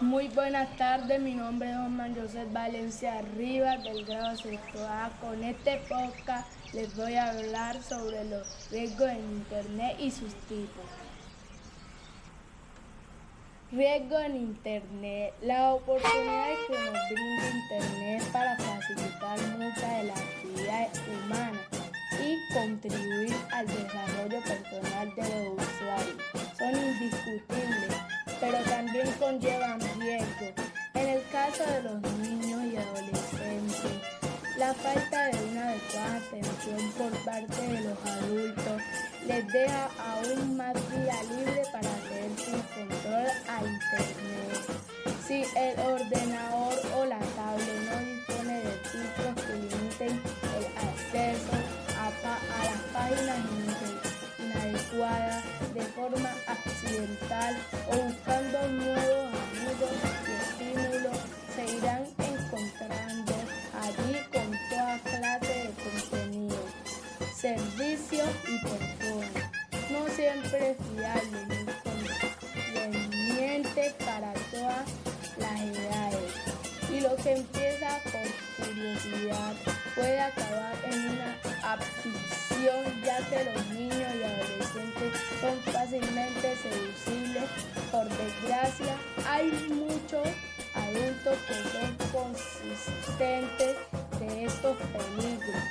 Muy buenas tardes, mi nombre es Juan José Valencia Rivas del grado sexto A. Con este podcast les voy a hablar sobre los riesgos en Internet y sus tipos. Riesgo en Internet. Las oportunidades que nos brinda Internet para facilitar muchas de las actividades humanas y contribuir al desarrollo personal de los usuarios son indiscutibles, pero también conllevan riesgos. En el caso de los niños y adolescentes, la falta de una adecuada atención por parte de los adultos les deja aún más vida libre para hacer sin control a Internet. Si el ordenador o la tablet no dispone de filtros que limiten el acceso a, las páginas inadecuadas de forma accidental buscando nuevos amigos y estímulos, se irán encontrando allí con toda clase de contenido, servicios y personas, no siempre fiables ni convenientes para todas las edades. Y lo que empieza con curiosidad puede acabar en una abducción ya que los niños y adolescentes son fácilmente seducibles. Por desgracia, hay muchos adultos que son consistentes de estos peligros,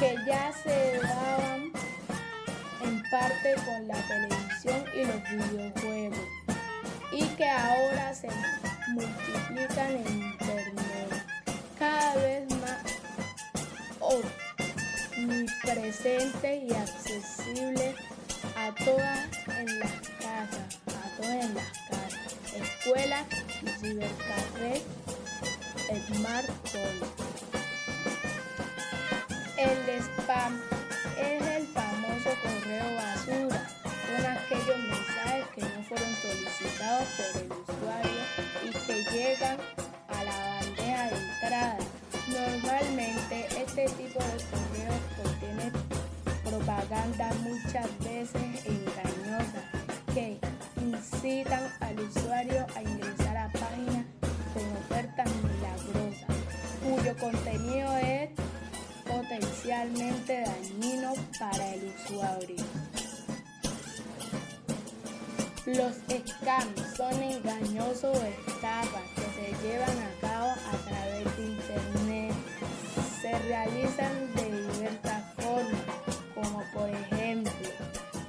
que ya se daban en parte con la televisión y los videojuegos, y que ahora se multiplican en Internet. Cada vez más omnipresente y accesible a todas en las escuelas y cibercafés, smartphones. El spam es el famoso correo basura, son aquellos mensajes que no fueron solicitados por el usuario y que llegan a la bandeja de entrada. Normalmente este tipo de correos contiene propaganda muchas veces dañino para el usuario. Los scams son engañosos estafas que se llevan a cabo a través de Internet. Se realizan de diversas formas, como por ejemplo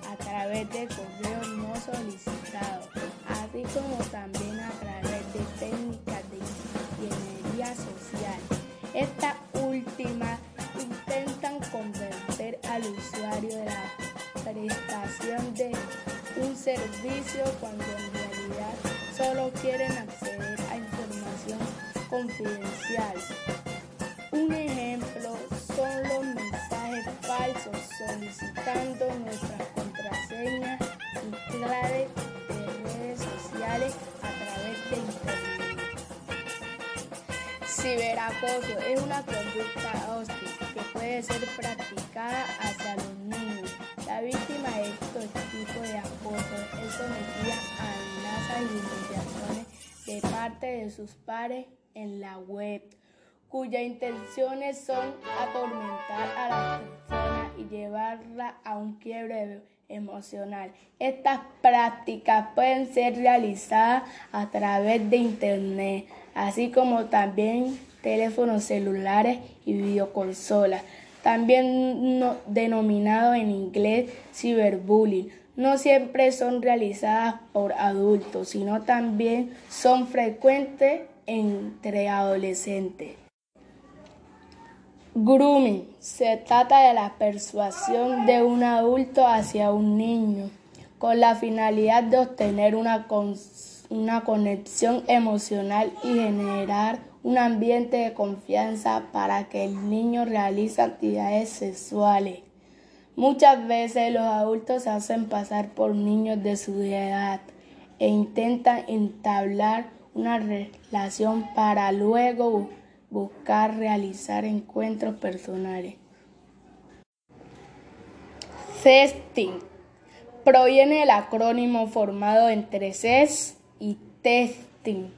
a través de correos no solicitados, así como también a través de técnicas al usuario de la prestación de un servicio cuando en realidad solo quieren acceder a información confidencial. Un ejemplo son los mensajes falsos solicitando nuestras contraseñas y claves de redes sociales a través de Internet. Ciberacoso es una conducta hostil que puede ser practicada hacia los niños. La víctima de estos tipos de acoso es sometida a amenazas y humillaciones de parte de sus pares en la web, cuyas intenciones son atormentar a la persona y llevarla a un quiebre emocional. Estas prácticas pueden ser realizadas a través de Internet, así como también teléfonos celulares y videoconsolas también denominado en inglés ciberbullying. No siempre son realizadas por adultos, sino también son frecuentes entre adolescentes. Grooming. Se trata de la persuasión de un adulto hacia un niño con la finalidad de obtener una, una conexión emocional y generar un ambiente de confianza para que el niño realice actividades sexuales. Muchas veces los adultos se hacen pasar por niños de su edad e intentan entablar una relación para luego buscar realizar encuentros personales. Sexting proviene del acrónimo formado entre SES y TEST phishing.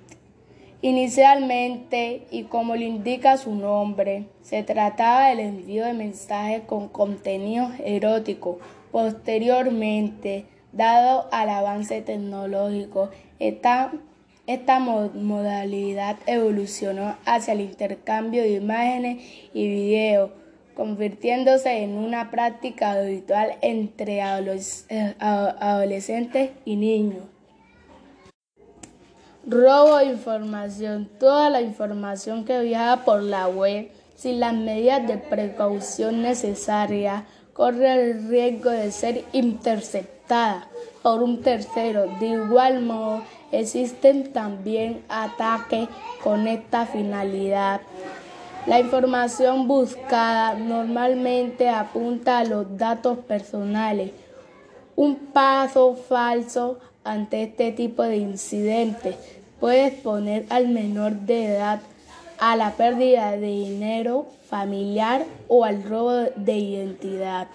Inicialmente, y como lo indica su nombre, se trataba del envío de mensajes con contenido erótico. Posteriormente, dado al avance tecnológico, esta, esta modalidad evolucionó hacia el intercambio de imágenes y videos, convirtiéndose en una práctica habitual entre eh, adolescentes y niños. Robo de información. Toda la información que viaja por la web sin las medidas de precaución necesarias corre el riesgo de ser interceptada por un tercero. De igual modo, existen también ataques con esta finalidad. La información buscada normalmente apunta a los datos personales. Un paso falso ante este tipo de incidentes puede exponer al menor de edad a la pérdida de dinero familiar o al robo de identidad.